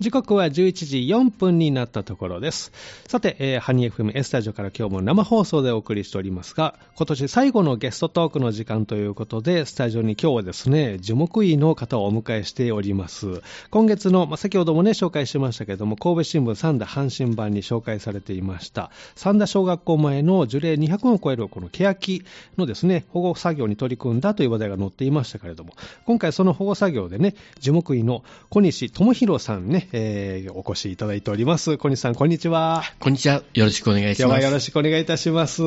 時刻は11時4分になったところです。さて、えー、ハニー FM エスタジオから今日も生放送でお送りしておりますが、今年最後のゲストトークの時間ということで、スタジオに今日はですね、樹木医の方をお迎えしております。今月の、まあ、先ほどもね、紹介しましたけれども、神戸新聞三田阪神版に紹介されていました、三田小学校前の樹齢200を超えるこの欅のですね、保護作業に取り組んだという話題が載っていましたけれども、今回その保護作業でね、樹木医の小西智弘さんね、えー、お越しいただいております。小西さん、こんにちは。こんにちは。よろしくお願いします。今日はよろしくお願いいたします。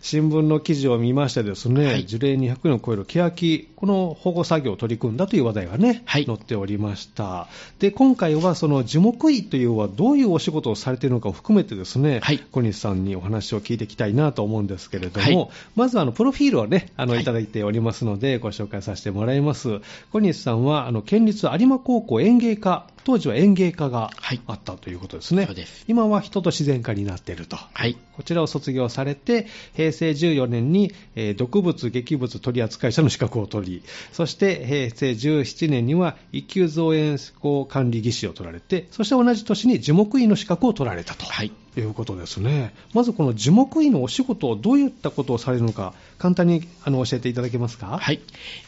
新聞の記事を見ましてですね、はい、樹齢200年を超える欅、この保護作業を取り組んだという話題がね、はい、載っておりました。で、今回はその樹木医というのはどういうお仕事をされているのかを含めてですね、はい、小西さんにお話を聞いていきたいなと思うんですけれども、はい、まずあの、プロフィールをね、あの、いただいておりますので、ご紹介させてもらいます。小西さんは、あの、県立有馬高校園芸科当時は園芸科があったということですね。はい、今は人と自然科になっていると。はい。こちらを卒業されて、平成14年に、えー、毒物劇物取扱者の資格を取り、そして平成17年には一級造園工管理技師を取られて、そして同じ年に樹木医の資格を取られたと。はい。いうことですね。まずこの樹木医のお仕事をどういったことをされるのか、簡単にあの教えていただけますか？はい。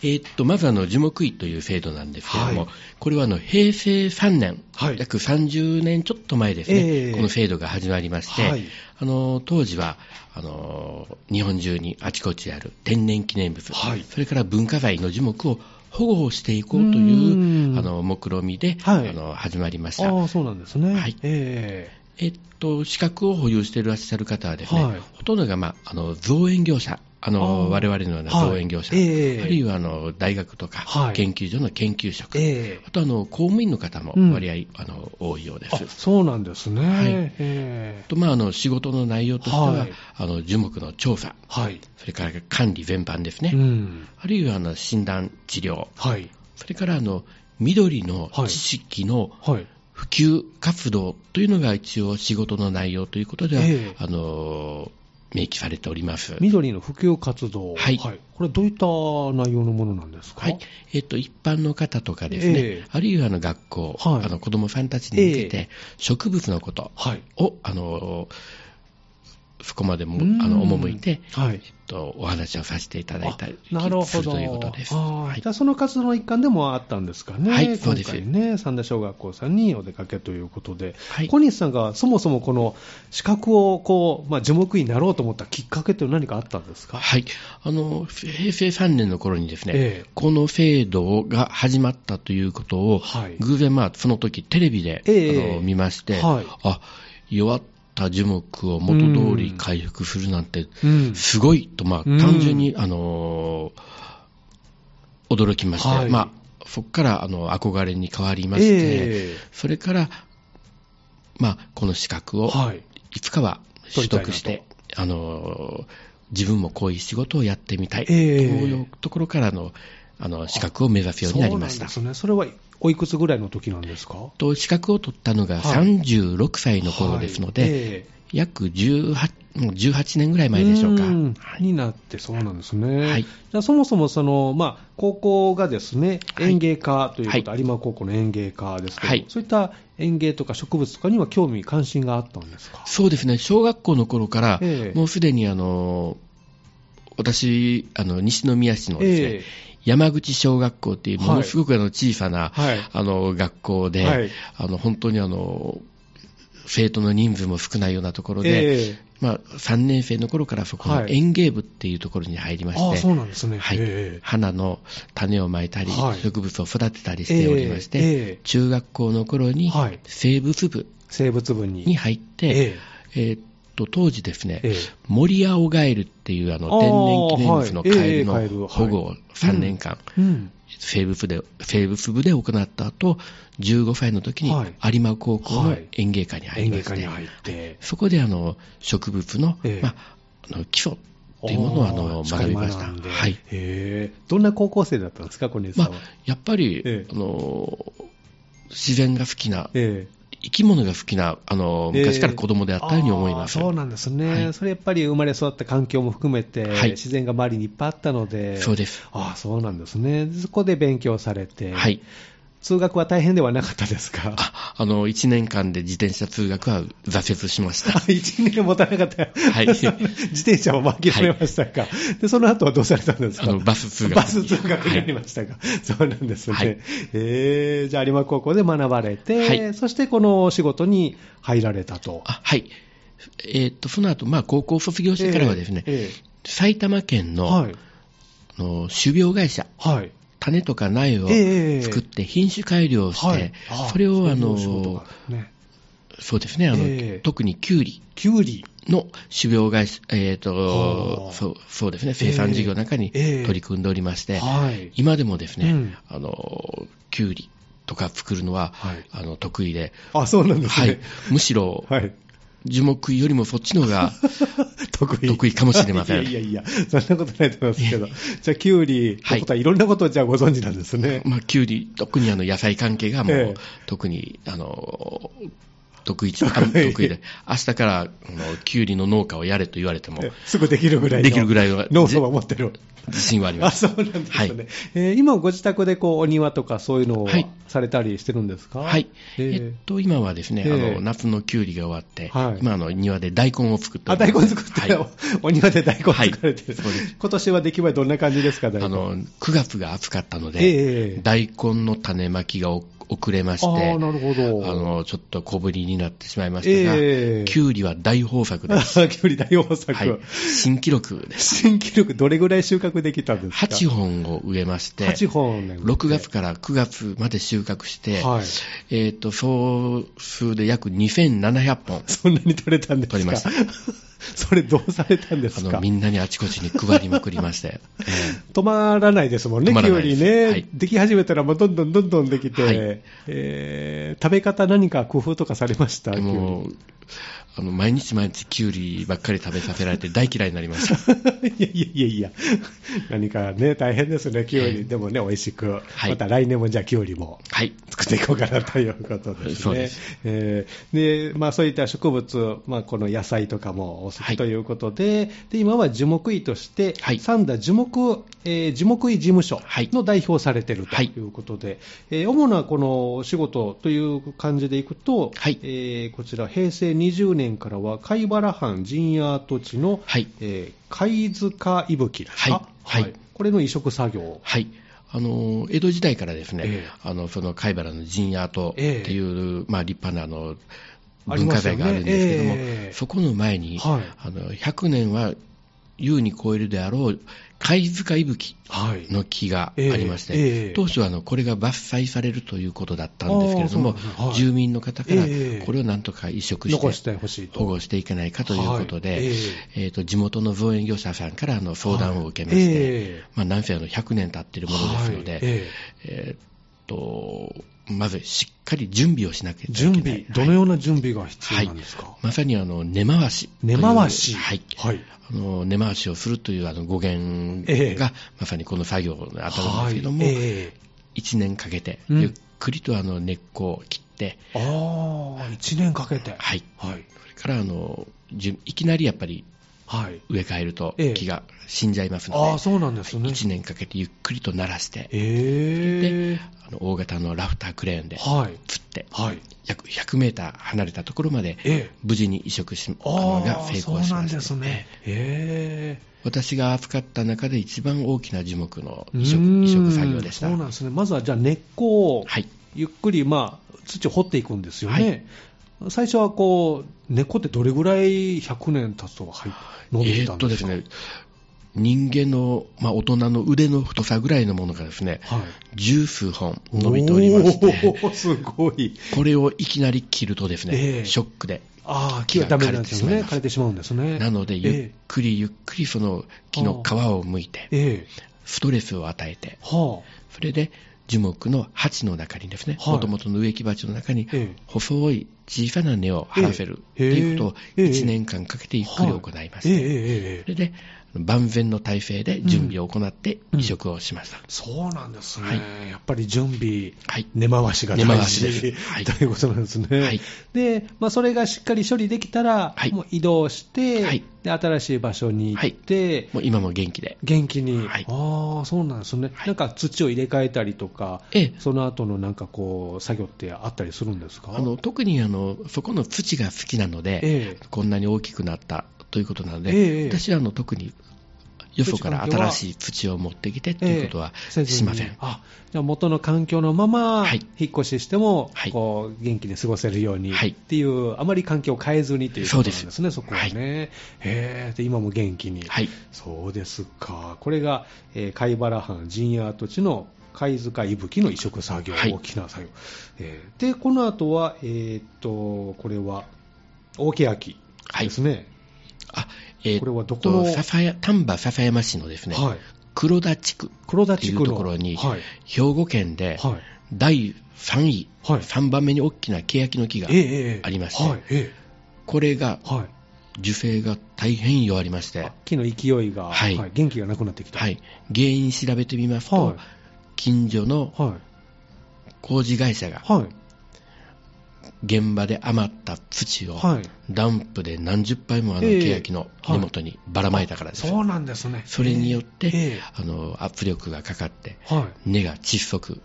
えー、っと、まずあの樹木医という制度なんですけれども、はい、これはあの平成3年、はい、約30年ちょっと前ですね、えー、この制度が始まりまして、はい、あの当時はあの日本中にあちこちある天然記念物、はい、それから文化財の樹木を保護をしていこうというあの目論見で、はい、あの始まりました。あそうなんですね。はい。えー、えっと、資格を保有していらっしゃる方はですね、はい、ほとんどが、まあ、あの造園業者あの我々のような造園業者、はいえ。ー、あるいはあの大学とか研究所の研究職、はいえ。ー、あとあの公務員の方も割合、うん、あの多いようです。そうなんですね。はい。えー、とまああの仕事の内容としては、はい、あの樹木の調査、はい、それから管理全般ですね。うん、あるいはあの診断治療、はい、それからあの緑の知識の、はい普及活動というのが一応仕事の内容ということでは、えー、あの明記されております。緑の普及活動。はい。はい、これどういった内容のものなんですか？はい。えっ、と、一般の方とかですね、えー、あるいはあの学校、はい、あの子供さんたちに向けて、植物のことを、はい、あの、そこまでもあの赴いて、はい。えっと、お話をさせていただいたりなるほどということです。はい、じゃあ、その活動の一環でもあったんですかね、はい、そうです。ね、三田小学校さんにお出かけということで、はい、小西さんがそもそもこの資格をこう、まあ、樹木医になろうと思ったきっかけというのは何かあったんですか、はい、あの平成3年の頃にですね、えこの制度が始まったということを、はい、偶然、まあ、その時テレビで、え。あの見まして、はい、あ弱った樹木を元通り回復するなんて、すごいと、まあ、単純に、あの驚きまして、はい、まあ、そこからあの憧れに変わりまして、えー、それから、まあ、この資格をい。つかは取得して、あの自分もこういう仕事をやってみたい、えー、というところからのあの資格を目指すようになりました。そうなんですね。それはおいくつぐらいの時なんですか？と資格を取ったのが36歳の頃ですので、はい。えー、約 18, 18年ぐらい前でしょうか。になってそうなんですね。はい、じゃあそもそもその、まあ、高校がですね、園芸科ということ、はい、有馬高校の園芸科ですけど、はい、そういった園芸とか植物とかには興味、関心があったんですか？そうですね、小学校の頃から、えー、もうすでにあの私、あの西宮市のですね、えー山口小学校っていうものすごくあの小さな、はい、あの学校で、はい、あの本当にあの生徒の人数も少ないようなところで、えー、まあ、3年生の頃からそこの園芸部っていうところに入りまして、はい、そうなんですね、はい、えー、花の種をまいたり、はい、植物を育てたりしておりまして、中学校の頃に生物部生物部に。入って、えー、と当時ですね、ええ、森青ガエルっていうあの天然記念物のカエルの保護を3年間、生物で生物部で行った後15歳の時に有馬高校の園芸科に入りまして、はい、そこであの植物の,、まあ、あの基礎っていうものをあの学びました。はい、どんな高校生だったんですか、小西さんは？まあ、やっぱり、あの自然が好きな、生き物が好きな、あの、昔から子供であったように思います。そうなんですね、はい、それやっぱり生まれ育った環境も含めて、はい、自然が周りにいっぱいあったので、そうです。ああ、そうなんですね。そこで勉強されて、はい。通学は大変ではなかったですか？ああの、1年間で自転車通学は挫折しました。1年持たなかった。はい。自転車も諦めましたか、はい、で、その後はどうされたんですか？あの、バス通学。バス通学になりましたか、はい、そうなんですね。はい、えー、じゃあ有馬高校で学ばれて、はい、そしてこの仕事に入られたと。あはい。えー、っと、その後、まあ、高校卒業してからはですね、えーえー、埼玉県の、はい、の種苗会社、はい、種とか苗を作って品種改良して、それをあの、ね、そうですね、あの、えー、特にキュウリ。キュウリ。の種苗会社、えっ、ー、とそうそうですね、生産事業の中に取り組んでおりまして、えー、今でもですね、うん、あの、キュウリとか作るのは、はい、あの得意で、あそうなんですね、はい、むしろ、はい、樹木よりもそっちのが 得意得意かもしれません。いやいやいや、そんなことないと思いますけど、じゃあ、キュウリのことはいろんなことをじゃあご存知なんですね。まあ、キュウリ、特にあの野菜関係がもう、ええ、特に、あの、得意、得意で、明日からあのキュウリの農家をやれと言われても、すぐできるぐらいのできるぐらいの農村は持ってる。自信はあります。あ、そうなんですね。はい、えー、今、ご自宅でこうお庭とかそういうのをされたりしてるんですか？はい。えー、えっと、今はですね、えー、あの、夏のキュウリが終わって、はい、今、あの、庭で大根を作ってあ、大根作って、はい、お庭で大根作られてる、はい、今年は出来栄えどんな感じですか、あの、9月が暑かったので、えー、大根の種まきが遅れまして、あなるほど。あのちょっと小ぶりになってしまいましたが、えー、キュウリは大豊作です。キュウリ大豊作、はい、新記録です。新記録、どれぐらい収穫できたんですか ?8 本を植えまして、8本、ね、6月から9月まで収穫して、はい、えっ、ー、と、総数で約2700本。そんなに取れたんですか？取りました。それどうされたんですか？みんなにあちこちに配りまくりまして、えー、止まらないですもんね、きゅうりね、はい、でき始めたらもうどんどんどんどんできて、はい、えー、食べ方何か工夫とかされました？もうあの毎日毎日きゅうりばっかり食べさせられて大嫌いになりました。いやいやいやいや、何かね、大変ですね、きゅうり。でもね、美味しく、はい、また来年もじゃあきゅうりも作っていこうかなということですね。そうです。えー、で、まあそういった植物、まあこの野菜とかもお好きということで、はい、で今は樹木医として、はい、三田樹木、えー、樹木医事務所の代表されているとい。うことで、はい、えー、主なこの仕事という感じでいくと、はい。えー、こちら平成20年年からは貝原藩陣屋跡地の、はい。えー、貝塚伊吹ですか、はい、はい、これの移植作業。はい。あの江戸時代からですね、えー、あのその貝原の陣屋跡っていう、えー、まあ、立派なあの文化財があるんですけども、ねえ。ー、そこの前に、はい、あの100年は優に超えるであろう貝塚いぶきの木がありまして、はいえーえ。ー、当初はあのこれが伐採されるということだったんですけれども、はい、住民の方からこれをなんとか移植して保護していけないかということで、はい、えー、えー、と地元の造園業者さんからあの相談を受けまして、まあ、なんせあの100年経っているものですので、えー、とまずしっかり準備をしなきゃいけない。準備、どのような準備が必要なんですか、はい、まさにあの根回し。根回し。はい。はい、あの根回しをするというあの語源が、えー、まさにこの作業に当たるんですけども、はい。えー、1年かけて、ゆっくりとあの根っこを切って、ああ、1年かけて。はい。はい、それからあの、いきなりやっぱりはい、植え替えると木が死んじゃいますので、あそうなんですね、1年かけてゆっくりと鳴らして、えー、であの大型のラフタークレーンで釣って、はい、約100メーター離れたところまで、無事に移植し、あのが成功しました。そうなんですね、えー。私が扱った中で一番大きな樹木の移植移植作業でした。そうなんですね、まずはじゃあ根っこをゆっくり、まあ、土を掘っていくんですよね、はい、最初はこう、根っこってどれぐらい100年経つと伸びてたんですか、えー、っとですね人間の、まあ、大人の腕の太さぐらいのものがですね、はい、十数本伸びておりまして、すごい。これをいきなり切るとですね、えー、ショックで。ああ、木がダメなんですね。枯れてしまうんですね。なので、ゆっくりゆっくりその木の皮を剥いて、えー、ストレスを与えて、はあ、それで樹木の鉢の中にですね、もともとの植木鉢の中に、細い小さな根を張らせるということを1年間かけてゆっくり行います。それで、万全の体制で準備を行って移植をしました。うん。うん、そうなんですね。はい、やっぱり準備、はい、根回しが大事。ではい、ということなんですね。はい、で、まあ、それがしっかり処理できたら、はい、もう移動して、はい、で新しい場所に行って、もう今も元気で。元気に。はい、ああ、そうなんですね。なんか土を入れ替えたりとか、ええ、その後のなんかこう、作業ってあったりするんですか？あの特にあのそこの土が好きなので、ええ、こんなに大きくなったということなので、ええ、私はあの特によそから新しい土を持ってきてということはしません。えー、あじゃあ元の環境のまま、引っ越ししても、はい、こう元気に過ごせるようにっていう、はい、あまり環境を変えずにということなんですね、そこはね。へで今も元気に、はい。そうですか。これが、えー、貝原藩陣屋跡地の貝塚伊吹の移植作業、大きな作業。えー、で、この後は、えー、っと、これは、大木焼ですね。えー、これはどこの？丹波篠山市のですね、はい、黒田地区というところに、はい、兵庫県で第3位、はい、3番目に大きな欅の木がありまして、えーえー、これが、樹勢が大変弱りまして、木の勢いが、はい、元気がなくなってきた、はい、原因調べてみますと、近所の工事会社が、現場で余った土を、ダンプで何十杯もあの欅の根元にばらまいたからです、そうなんですね。それによって、あの圧力がかかって、根が窒息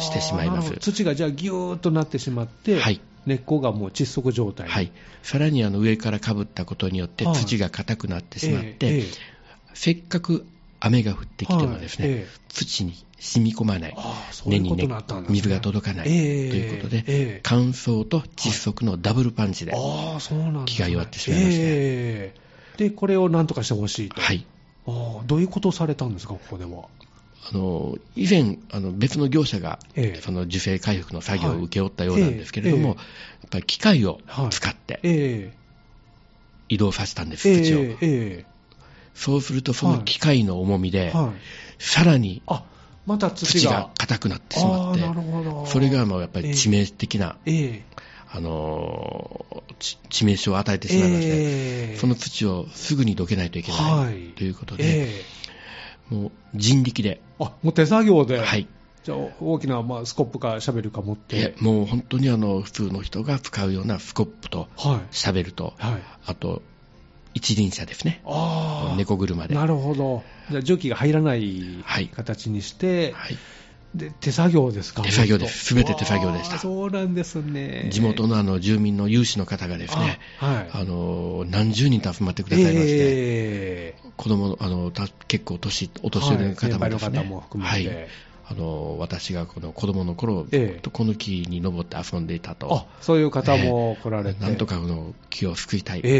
してしまいます。土がじゃあぎゅーっとなってしまって、はい、根っこがもう窒息状態、はい、さらにあの上からかぶったことによって土が硬くなってしまって、せっかく雨が降ってきてもですね、はいえ土に染み込まない、根に、ね、水が届かない、ということで、え乾燥と窒息のダブルパンチで、気が弱ってしまいました、でこれをなんとかしてほしいと、はい、あどういうことをされたんですか、ここでは？あの以前、あの別の業者が、えその受精回復の作業を請け負ったようなんですけれども、やっぱり機械を使って、移動させたんです、土を。そうするとその機械の重みで、はい。はい、さらにまた土が。硬くなってしまって、それがもうやっぱり致命的な、えー、あの致命傷を与えてしまいまして、えー、その土をすぐにどけないといけないということで、えー、もう人力で。あもう手作業で、はい。じゃあ大きな、まあ、スコップかシャベルか持って。もう本当にあの普通の人が使うようなスコップとシャベルと、はい、あと一輪車ですね。猫車で。なるほど。じゃあ蒸気が入らない形にして、はい、で手作業ですか？手作業です。すべて手作業でした。そうなんですね。地元のあの住民の有志の方がですね、はい、あの何十人と集まってくださいまして、えー、子供あの結構年、お年寄りの方もですね、はい、も含めて、はいあの私がこの子供の頃、ええ、この木に登って遊んでいたと、そういう方も来られて、えー、なんとかこの木を救いたいという、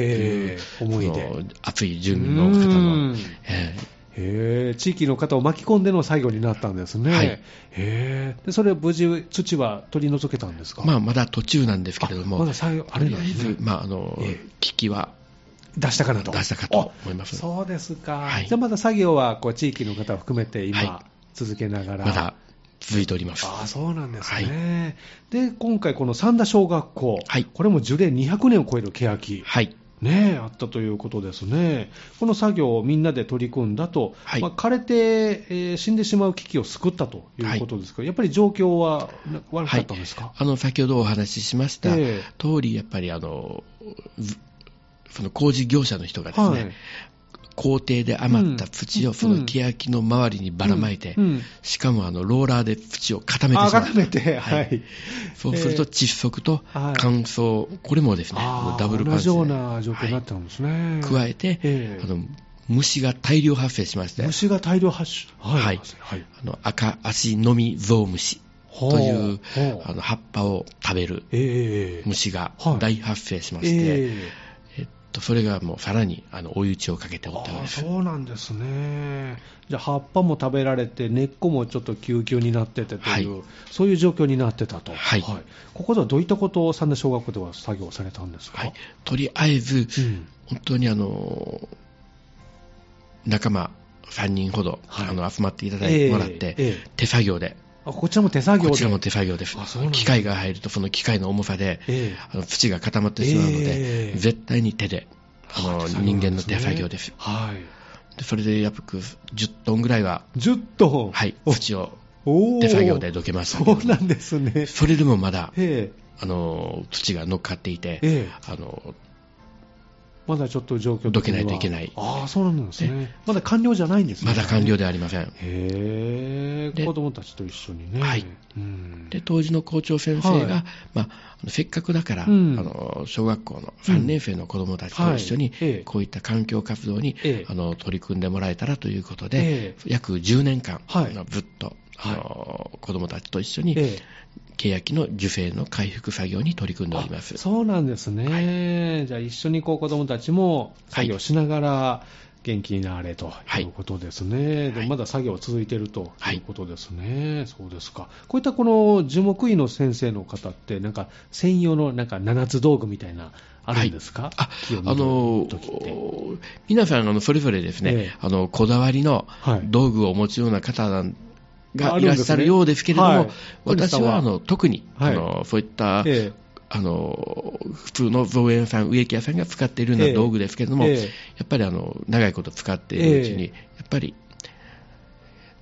えー、思いで熱い住民の方の、えー、へ地域の方を巻き込んでの作業になったんですね、はい、へでそれ無事、土は取り除けたんですか、まあ、まだ途中なんですけれども、まだ作業あれなんですね、まああの機器は出したかなと。出したかと思います。そうですか。はい、じゃあまだ作業はこう地域の方を含めて今、はい続けながら。まだ続いております。あそうなんですね。はい、で、今回この三田小学校、はい、これも樹齢200年を超える欅。はい。ねあったということですね。この作業をみんなで取り組んだと、はい、まあ、枯れて、えー、死んでしまう危機を救ったということですが、はい、やっぱり状況は悪かったんですか、はい、あの先ほどお話ししました、えー、通り、やっぱりあのその工事業者の人がですね、工程で余った土をその欅の周りにばらまいて、しかもあのローラーで土を固めてしまう。固めて、はい。そうすると窒息と乾燥、これもですね、ダブルパンチ同じような状況になったんですね。加えて、あの虫が大量発生しまして。虫が大量発生。はい。はい、あの赤足のみゾウムシというあの葉っぱを食べる虫が大発生しまして、とそれがもうさらにあの追い打ちをかけておったんです。そうなんですね、じゃあ葉っぱも食べられて、根っこもちょっと救急になっててという、はい、そういう状況になってたと、はい、はい、ここではどういったことを三田小学校では作業されたんですか、はい、とりあえず、うん、本当にあの仲間3人ほど、あの集まっていただいてもらって、えーえー、手作業であこちらも手作業で？こちらも手作業です。機械が入ると、その機械の重さで、えー、あの土が固まってしまうので、えー、絶対に手で、あの人間の手作業です。はい。でそれで約10トンぐらいは、10トン？はい、土を手作業でどけましたそうなんですね。それでもまだ、あの土が乗っかっていて、あのまだちょっと状況どけないといけない。ああ、そうなんですね。まだ完了じゃないんですね。まだ完了ではありません。へえ、子供たちと一緒にね。はい。うん、で、当時の校長先生が、はい、まあ、せっかくだから、うん、あの、小学校の3年生の子供たちと一緒に、こういった環境活動に、あの、取り組んでもらえたらということで、約10年間、はい、ずっと、あの、子供たちと一緒に、ケヤキの受精の回復作業に取り組んでおります。そうなんですね、はい、じゃあ一緒にこう子どもたちも作業しながら、元気になれということですね、はい、でまだ作業続いているということですね、はい、そうですか、こういったこの樹木医の先生の方って、なんか専用のなんか7つ道具みたいな、あるんですか、はい、ああの皆さんあの、それぞれですね、ええ、あのこだわりの道具をお持ちような方なんがいらっしゃるようですけれども、ねはい、私はあの特に、はい、あのそういった、ええ、あの普通の造園さん、植木屋さんが使っているような道具ですけれども、え、やっぱりあの長いこと使っているうちに、やっぱり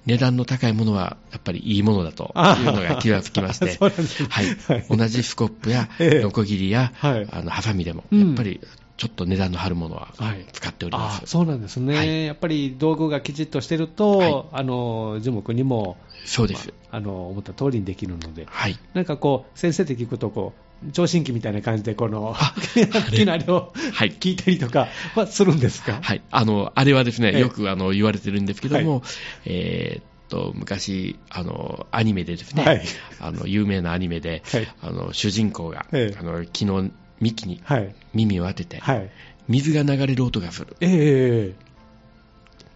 値段の高いものはやっぱりいいものだというのが気がつきまして、はい、同じスコップやノコギリや、あのハサミでも、やっぱりちょっと値段の張るものは使っております、はい、そうなんですね、はい、やっぱり道具がきちっとしてると、はい、あの樹木にもそうです、まあ、あの思った通りにできるので、はい、なんかこう、先生って聞くとこう、聴診器みたいな感じで、この、きなりを、はい、聞いたりとかはするんですか？はい。あの、あれはですね、よくあの言われてるんですけども、はい、えーと昔あの、アニメでですね、はい、あの有名なアニメで、はい、あの主人公が、あの昨日幹に耳を当てて、はい、水が流れる音がする、えー、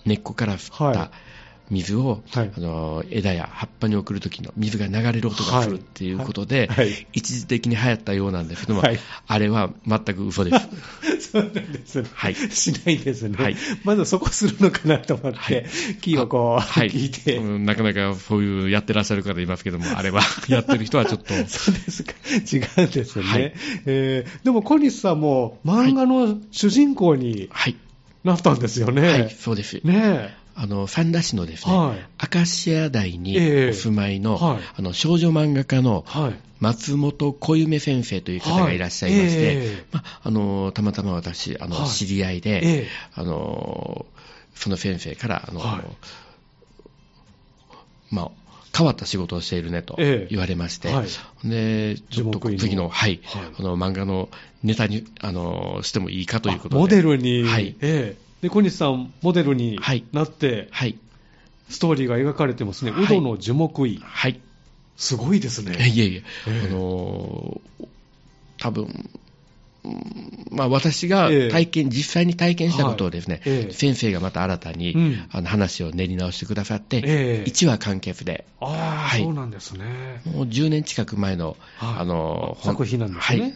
根っこから降った水を、はい、あの枝や葉っぱに送るときの水が流れる音がするっていうことで、はいはい、一時的に流行ったようなんですけども、あれは全く嘘です。そうなんですね。はい。しないですね。はい。まずそこするのかなと思って、木をこう、聞いて、うん、なかなかそういうやってらっしゃる方いますけども、あれは やってる人はちょっと。そうですか。違うんですね。はい、えー、でも小西さんも漫画の主人公になったんですよね。はい、そうです。ねえ。あの、三田市のですね、はい、明石家台にお住まいの、えーはい、あの、少女漫画家の、松本小夢先生という方がいらっしゃいまして、はい。えー、まあの、たまたま私、あの、知り合いで、えー、あの、その先生から、あの、まあ、変わった仕事をしているねと言われまして、えはい、でちょっと次の,、はい、はい、あの漫画のネタにあのしてもいいかということで、モデルに、はい。えで小西さん、モデルになって、はい、ストーリーが描かれてますね、ウドの樹木医、はい、すごいですね。いえいえ、え。ー、あのー、多分まあ、私が体験、えー、実際に体験したことをですね、はい。えー、先生がまた新たに、うん、あの話を練り直してくださって、えー、1話完結で、あはい、そうなんですね。もう10年近く前の、はい、あの作品なんですね。はい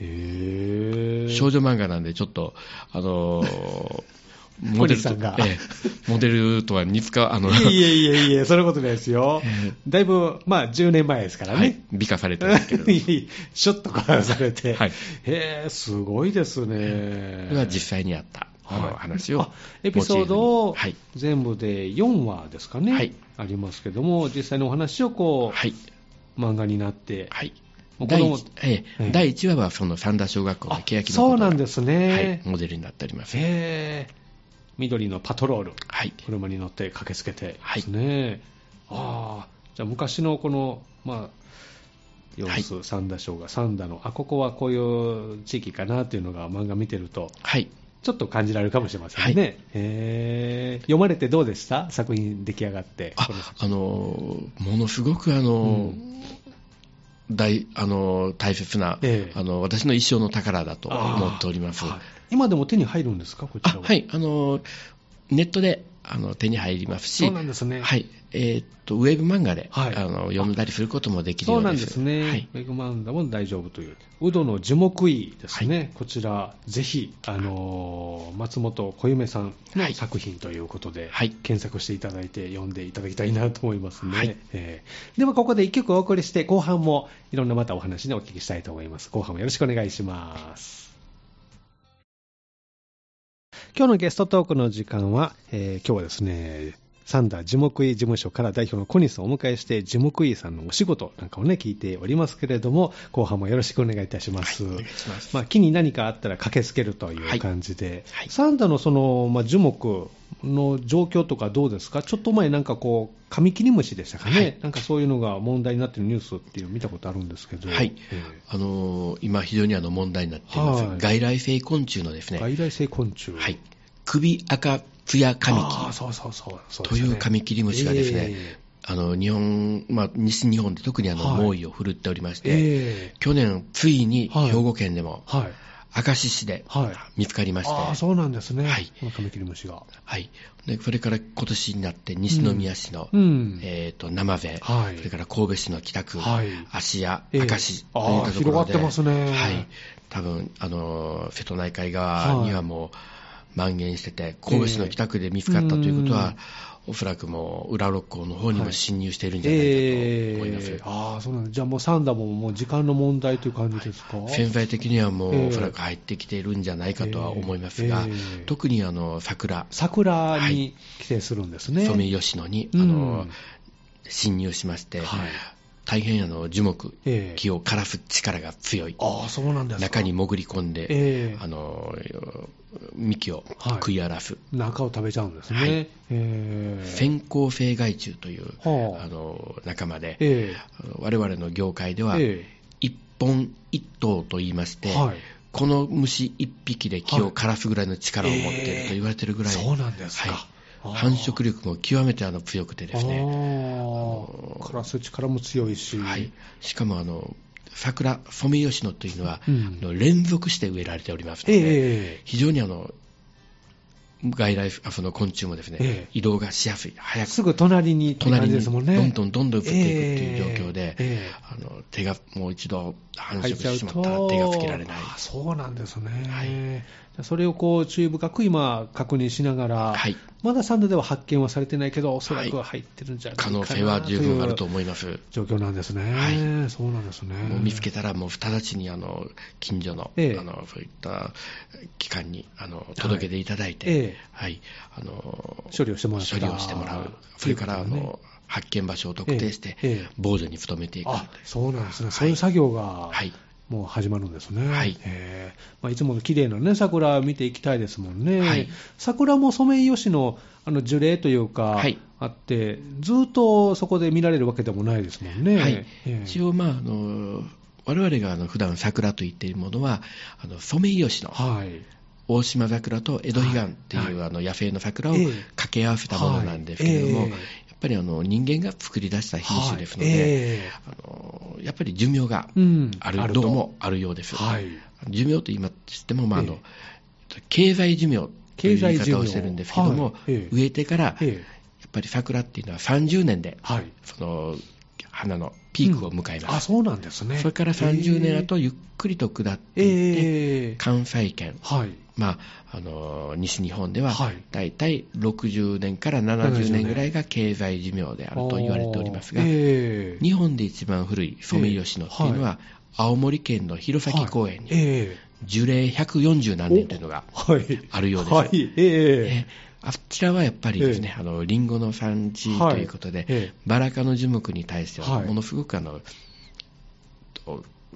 少女漫画なんで、ちょっと、あのー モデルさんが、ええ、モデルとは似つか、あの、いえいえいえ、そんなことないですよ。だいぶ、まあ、10年前ですからね。はい、美化されてますけど。ショット化されて。はい。へえ、すごいですね。これは実際にあった。あの話を、エピソードを全部で4話ですかね、はい、ありますけども、実際のお話をこう、はい、漫画になって、はい、第 1,、ええ第1話はその三田小学校の欅のそうなんですね、はい、モデルになっております。へ緑のパトロール、はい、車に乗って駆けつけてですね、はい、あじゃあ昔のこの、まあ、様子、はい、三田省が三田の、あここはこういう地域かなっていうのが漫画見てると、はい、ちょっと感じられるかもしれませんね、はい、え。読まれてどうでした？作品出来上がって。ああのものすごくあの、うん大あの大切な、ええ、あの私の一生の宝だと思っております、はい、今でも手に入るんですか、こちらは。はい。あのネットであの手に入りますし、そうなんですね。はい。えー、っと、ウェブ漫画で、はい、あの読んだりすることもできるようです。そうなんですね。はい、ウェブ漫画も大丈夫という。ウドの樹木医ですね。はい、こちら、ぜひ、あのー、松本小夢さんの作品ということで、はい、検索していただいて読んでいただきたいなと思いますね。はい、えー、では、ここで一曲お送りして、後半もいろんなまたお話でお聞きしたいと思います。後半もよろしくお願いします。今日のゲストトークの時間は、えー、今日はですね、サンダー樹木医事務所から代表の小西さんをお迎えして、樹木医さんのお仕事なんかをね、聞いておりますけれども、後半もよろしくお願いいたします。はい、ます。まあ、木に何かあったら駆けつけるという感じで、はい。はい、サンダーのその、まあ、樹木の状況とかどうですか？ちょっと前なんかこう、カミキリムシでしたかね、はい、なんかそういうのが問題になっているニュースっていうのを見たことあるんですけど、はい、えー、あのー、今、非常にあの問題になっています、外来性昆虫のですね、外来性昆虫、はい、首赤ツヤカミキというカミキリムシがですね、えー、あの日本、まあ、西日本で特にあの猛威を振るっておりまして、えー、去年、ついに兵庫県でも、はい。明石市で見つかりまして、あそうなんですね、はい、カミキリムシが。はい、でそれから今年になって西宮市の、うん、えーと、生瀬、はい、それから神戸市の北区、はい、芦屋、明石といったところで、広がってますね、はい、多分あの瀬戸内海側にはもう、蔓延してて、神戸市の北区で見つかったということは、おそらくもう裏六甲の方にも侵入しているんじゃないかと思います、はいえ。ー、あそうなんじゃあもうサンダももう時間の問題という感じですか、はい、潜在的にはもうおそらく入ってきているんじゃないかとは思いますが、えー、特にあの桜、桜に規制するんですね、ソメイヨシノにあの、侵入しまして、はい。大変あの樹木、えー、木を枯らす力が強い、あそうなんです中に潜り込んで、えー、あの幹を食い荒らす、はい、中を食べちゃうんですね、はい。えー、先行性害虫という、はあ、あの仲間で、えー、我々の業界では、えー、一本一頭と言いまして、はい、この虫一匹で木を枯らすぐらいの力を持っていると言われているぐらい、そうなんですか、はい。繁殖力も極めてあの強くてですね。カラス力も強いし。はい。しかもあの、桜、ソメイヨシノというのは、うん、連続して植えられておりますので、えー、非常にあの外来その昆虫もですね、え移動がしやすい、早く。すぐ隣に、隣にどんどんどんどん降っていくっていう状況で、えー、あの手がもう一度繁殖してしまったら手がつけられない。そうなんですね。はい、それをこう注意深く今確認しながら、はい、まだサンドでは発見はされてないけど、おそらくは入ってるんじゃないかな、はい、可能性は十分あると思います。状況なんですね。はい。そうなんですね。もう見つけたらもう直ちにあの近所の、えー、あのそういった機関にあの届けていただいて、はい、えー、はい、あの処理をしてもらう。処理をしてもらう。それから、あの、発見場所を特定して、防除に努めていく、あそうなんですね、そういう作業が、はい、もう始まるんですね、はい。えー。まあ、いつもの綺麗な、ね、桜見ていきたいですもんね、はい、桜もソメイヨシノあの樹齢というか、はい、あって、ずっとそこで見られるわけでもないですもんね。はい。えー、一応、まああの我々があの普段桜と言っているものは、あのソメイヨシノ、はい、大島桜と江戸彼岸っていう、あの野生の桜を掛け合わせたものなんですけれども、ぱりあの人間が作り出した品種ですので、あのやっぱり寿命がある、どうもあるようです。寿命と言いましても、まああの経済寿命という言い方をしてるんですけども、植えてから、やっぱり桜っていうのは30年で、その花のピークを迎えます、うん、あそうなんですね。それから30年後、ゆっくりと下っていって、えー、関西圏、はい、まあ、あの西日本では、大体60年から70年ぐらいが経済寿命であると言われておりますが、えー、日本で一番古いソメイヨシノっていうのは、青森県の弘前公園に、樹齢140何年というのがあるようです。はい。えーあちらはやっぱりですね、ええ、あのリンゴの産地ということで、はいえ、バラ科の樹木に対しては、ものすごくあの、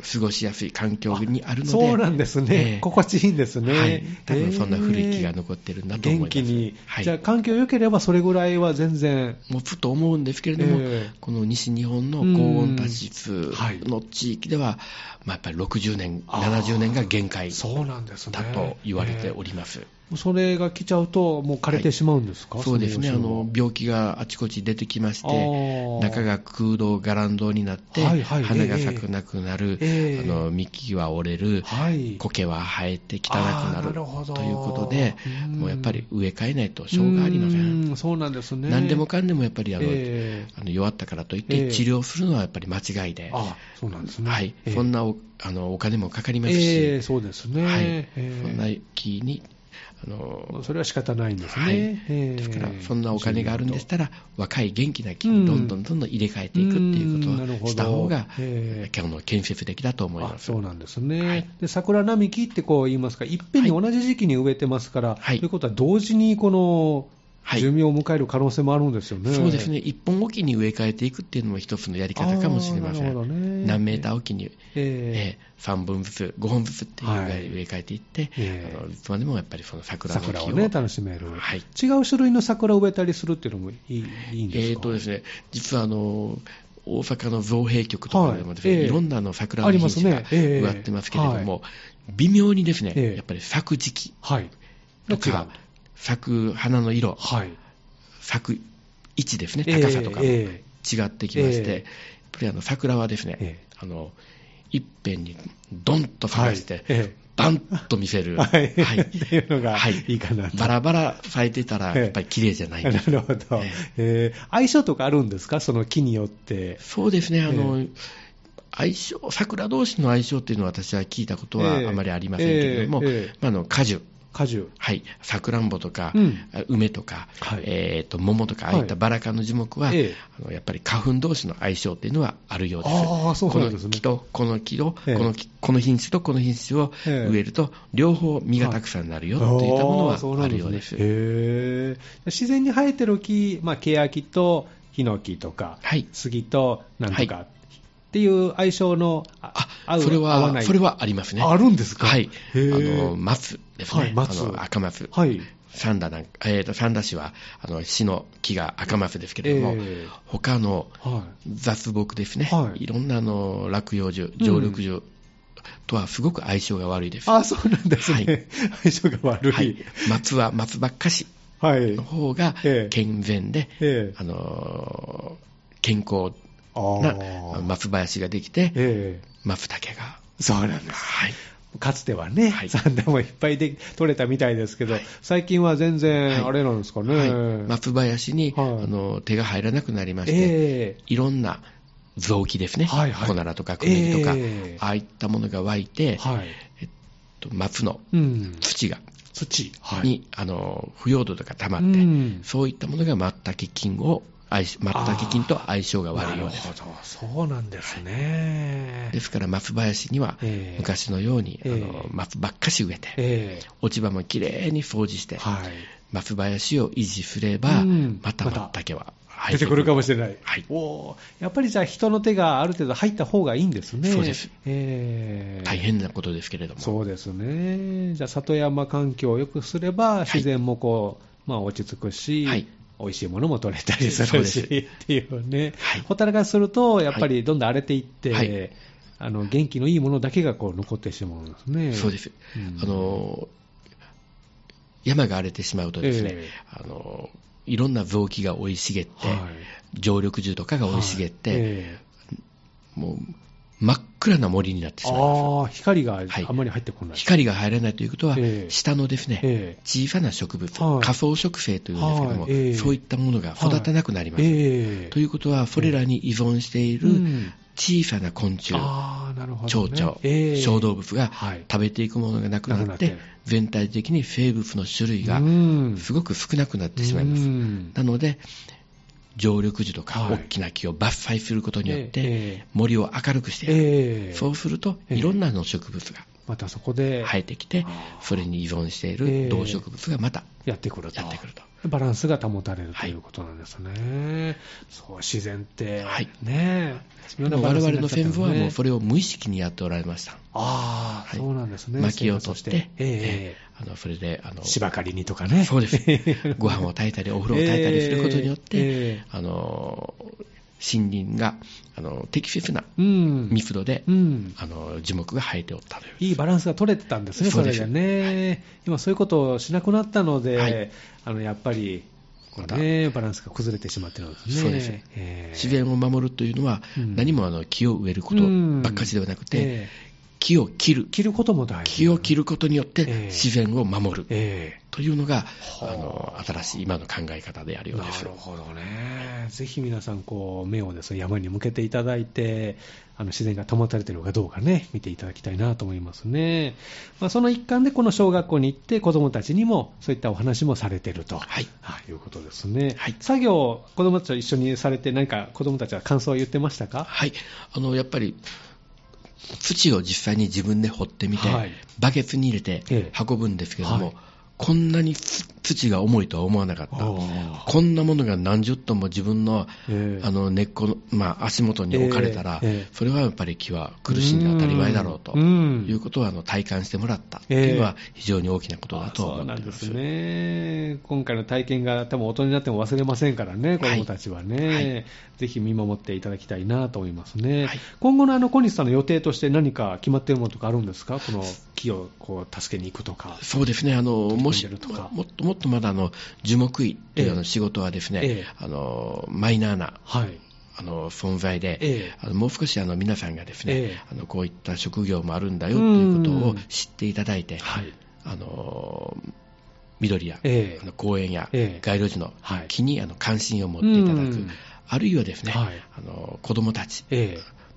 過ごしやすい環境にあるので、そうなんですね、えー、心地いいんですね、はい、多分そんな古い木が残ってるんだと思います、元気に、はい、じゃあ、環境良ければそれぐらいは全然。もうふと思うんですけれども、えー、この西日本の高温多湿の地域では、まあ、やっぱり60年、70年が限界だと言われております。それが来ちゃうと、もう枯れてしまうんですか、はい、そうですね。あの、病気があちこち出てきまして、中が空洞、ガランドになって、はいはい、花が咲くなくなる、えー、あの幹は折れる、はい、苔は生えて汚くなるということで、もうやっぱり植え替えないとしょうがありません。そうなんですね。何でもかんでもやっぱりあの、えー、あの弱ったからといって、治療するのはやっぱり間違いで、あそうなんですね、はい、そんなおあのお金もかかりますし、えー、そうですね、はい、そんな木にあのそれは仕方ないんですね、はい、ですからそんなお金があるんでしたら若い元気な木にどんどんどんどん入れ替えていくっていうことをした方が、今日の建設的だと思います。そうなんですね、はい、で桜並木ってこう言いますかいっぺんに同じ時期に植えてますから、はい、ということは同時にこの寿命を迎える可能性もあるんですよね。そうですね。一本おきに植え替えていくっていうのも一つのやり方かもしれません。ね、何メーターおきに、えー、3本ずつ、5本ずつっていうぐらい。植え替えていって、はいあのいつまでもやっぱりその桜の木を。桜をね、楽しめる、はい。違う種類の桜を植えたりするっていうのもいいいいんですか？えっ、ー、とですね、実はあの、大阪の造幣局とかでもですね、はいえー、いろんなの桜の品種が植わってますけれども、ねえーはい、微妙にですね、えー、やっぱり咲く時期とか、咲く花の色、はい、咲く位置ですね、高さとかも違ってきまして、えー、やっぱりあの桜はですね、えー、あのいっぺんにどんと咲かして、はいバンと見せる、はい、はい、っていうのがい。いかなと、バラバラ咲いてたら、やっぱり綺麗じゃない、なるほど、えー、えー、相性とかあるんですか、その木によって。そうですね、あの、えー相性、桜同士の相性っていうのは私は聞いたことはあまりありませんけれども、えーえー、まあ、の果樹、果樹。はい。さくらんぼとか、うん、梅とか、はい、えっ、ー、と、桃とか、ああいったバラ科の樹木は、はい、あのやっぱり花粉同士の相性っていうのはあるようです。ああ、そうですね。この木と、この木と、えー、このこの品種とこの品種を植えると、両方実がたくさんなるよといったものはあるようです。へ、え自然に生えてる木、まあ、ケヤキと、ヒノキとか、はい、杉となんとか、っていう相性のあ合うそれは合わないそれはありますね。あるんですか？はい。あの、松ですね。はい、松。あの赤松。はい。三田なん、えーと、三田市はあの市の木が赤松ですけれども、えー、他の雑木ですね、はい、いろんなあの落葉樹、常緑樹、とはすごく相性が悪いです。あそうなんですね。はい、相性が悪い。はい、松は松ばっかしの方が健全で、えー、あの健康な松林ができて、えー、松茸が。そうなんです。はい。かつてはね、はい、三段もいっぱいで取れたみたいですけど、はい、最近は全然あれなんですかね。はい、松林に、あの手が入らなくなりまして、えー、いろんな臓器ですね、はいはい、コナラとかクネギとか、えー、ああいったものが湧いて、はい。えっと、松の土が、うん、土、にあの腐葉土とか溜まって、うん、そういったものが全く菌をマッタケ菌と相性が悪いようです。そうなんですね。ですから松林には昔のように、えー、あの松ばっかし植えて、えー、落ち葉もきれいに掃除して、はい、松林を維持すれば、うん、また松茸は出てくるかもしれない。はい、おやっぱりじゃあ人の手がある程度入った方がいいんですね。そうです。えー、大変なことですけれども。そうですね。じゃあ里山環境を良くすれば自然もこう、はい、まあ落ち着くし、はい、美味しいものも取れたり す。るしっていうね、はい、ほったらかすると、やっぱりどんどん荒れていって、はい、あの元気のいいものだけがこう残ってしまうんですね。そうです、うん、あの山が荒れてしまうとですね、えー、あのいろんな臓器が生い茂って、はい、常緑樹とかが生い茂って、えー、もう真っ暗な森になってしまいます。光があんまり入ってこない、はい、光が入らないということは、えー、下のですね、えー、小さな植物、はい、仮想植生というんですけども、えー、そういったものが育たなくなります。ということは、それらに依存している小さな昆虫、蝶々、ね、小動物が食べていくものがなくなって、全体的に生物の種類がすごく少なくなってしまいます。なので、常緑樹とか大きな木を伐採することによって、森を明るくしてやる、え。ー、そうすると、いろんなの植物がまたそこで生えてきて、それに依存している動植物がまたやってくると。バランスが保たれるということなんですね。そう、自然って、はい、ね我々の先祖はもうそれを無意識にやっておられました。ああ、はい、そうなんですね。薪を取って、えー、あのそれで、あの芝刈りにとかね。そうです。ご飯を炊いたり、お風呂を炊いたりすることによって、えー、あの森林があの適切な密度で、うん、あの樹木が生えておったという。いいバランスが取れてたんですね、それがね、はい、今、そういうことをしなくなったので、はい、あのやっぱり、ね、バランスが崩れてしまってるんですね。そうです、えー、自然を守るというのは、うん、何もあの木を植えることばっかりではなくて、えー木を切る。切ることも大事。木を切ることによって自然を守る。えー、というのが、あの、新しい今の考え方であるようです。なるほどね。ぜひ皆さん、こう、目をですね、山に向けていただいて、あの、自然が保たれているかどうかね、見ていただきたいなと思いますね。まあ、その一環でこの小学校に行って、子供たちにもそういったお話もされていると。はい。はいうことですね。はい。作業、子供たちと一緒にされて、何か子供たちは感想を言ってましたか？はい。あの、やっぱり、土を実際に自分で掘ってみて、はい、バケツに入れて運ぶんですけども、はい。こんなに土が重いとは思わなかった。こんなものが何十トンも自分の,、あの根っこの、まあ、足元に置かれたら、それはやっぱり木は苦しんで当たり前だろうということをあの体感してもらった。というのは非常に大きなことだと思います。そうなんですね。今回の体験が多分大人になっても忘れませんからね、子どもたちはね、はい。はい、ぜひ見守っていただきたいなと思いますね。はい、今後のあの小西さんの予定として何か決まっているものとかあるんですか？この木をこう助けに行くとか。そうですね。あの、もし、もっともっとまだあの樹木医という仕事はですね、ええ、あのマイナーな、はい、あの存在で、ええ、あのもう少しあの皆さんがですね、え、あのこういった職業もあるんだよということを知っていただいて、はい、あの緑や、あの公園や街路樹の木にあの関心を持っていただく、あるいはですね、はい、あの子どもたち、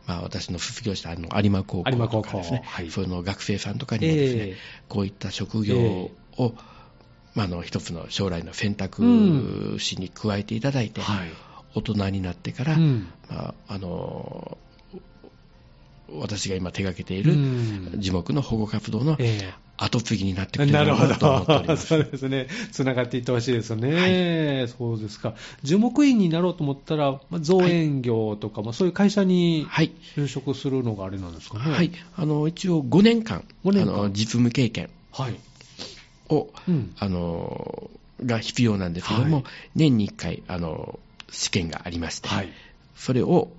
まあ、私の卒業したあの有馬高校とかですね、はい、その学生さんとかにもですね、こういった職業を、まあ、あの一つの将来の選択肢に加えていただいて、うんはい、大人になってから、うん、まあ、あの私が今手がけている樹木の保護活動の後継ぎになってくれるなと思っております。そうですね。つながっていってほしいですね、はい。そうですか。樹木院になろうと思ったら、まあ、造園業とか、はい、まあ、そういう会社に就職するのがあれなんですかね。はい。あの、一応5年間、5年間あの実務経験。はい。を、うん、あのが必要なんですけども、はい、年に1回あの試験がありまして、はい、それを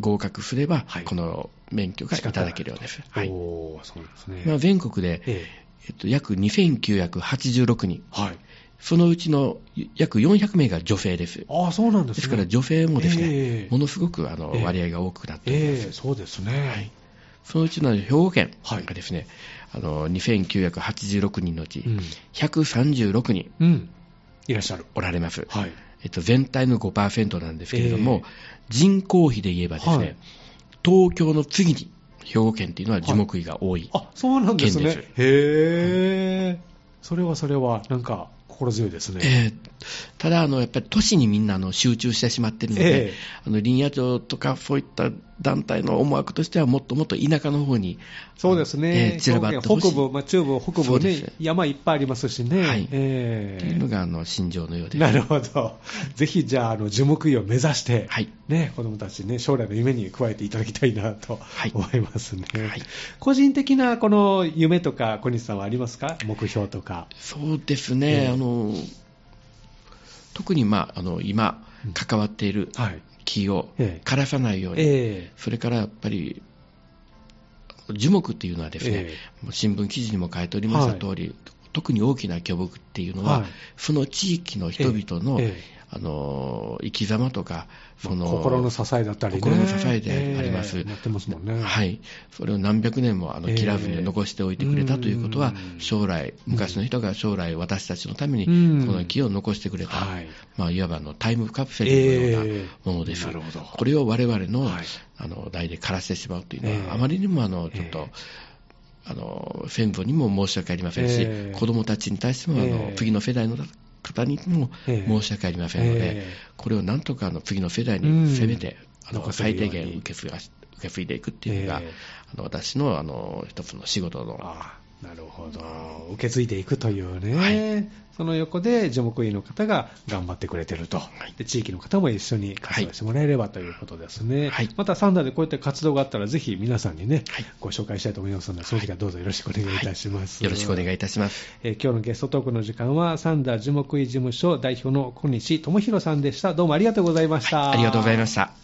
合格すれば、はい、この免許がいただけるようです。はい、おそうですね。まあ、全国で、ええ。っと、約2986人、はい、そのうちの約400名が女性です。あそうなんです、ね、ですから女性もですね、えー、ものすごくあの、割合が多くなっております。えー、そうですね。はい。そのうちの兵庫県がですね、はい、あの2986人のうち、136人、うん、いらっしゃる。おられます、はい。えっと、全体の5%なんですけれども、えー、人口比で言えばですね、はい、東京の次に兵庫県っていうのは樹木医が多い、はい、あそうなんですね。へえ、それはそれはなんか心強いですね。えー、ただあの、やっぱり都市にみんなあの集中してしまっているので、えー、あの林野庁とかそういった団体の思惑としては、もっともっと田舎の方にそうですね、えー、散らばってほしい。北部、まあ、中部、北部ね、山いっぱいありますしね。はい。えー、というのがあの心情のようで。す。なるほど、ぜひじゃあ、あの樹木医を目指して、はい。ね、子どもたちね、将来の夢に加えていただきたいなと思いますね。はい、個人的なこの夢とか、小西さんはありますか、目標とか。そうですね、えー、あの特に、まあ、あの今、関わっている木を枯らさないように、えー、それからやっぱり樹木っていうのはですね、えー、新聞記事にも書いておりました通り、はい、特に大きな巨木っていうのは、はい、その地域の人々の、えー、あの生き様とか、その心の支えだったり、ね、心の支えであります。えー、ってますもんね。はい。それを何百年もあの切らずに残しておいてくれたということは、将来、昔の人が将来私たちのためにこの木を残してくれた、まあ、いわばのタイムカプセルのようなものです。なるほど。これを我々の,、あの代で枯らしてしまうというのは、あまりにもあのちょっと、あの先祖にも申し訳ありませんし、えー、子どもたちに対してもあの、次の世代の方にも申し訳ありませんので、えー、これをなんとかあの次の世代にせめて、あの最低限受け継が受け継いでいくっていうのが、えー、あの私のあの一つの仕事のなるほど。受け継いでいくというね、はい、その横で樹木医の方が頑張ってくれてると、はい、で地域の方も一緒に活動してもらえればということですね。はい、またサンダーでこういった活動があったら、ぜひ皆さんにね、ご紹介したいと思いますので、その時はどうぞよろしくお願いいたします。よろしくお願いいたします。えー、今日のゲストトークの時間は、サンダー樹木医事務所代表の小西智弘さんでした。どうもありがとうございました。ありがとうございました。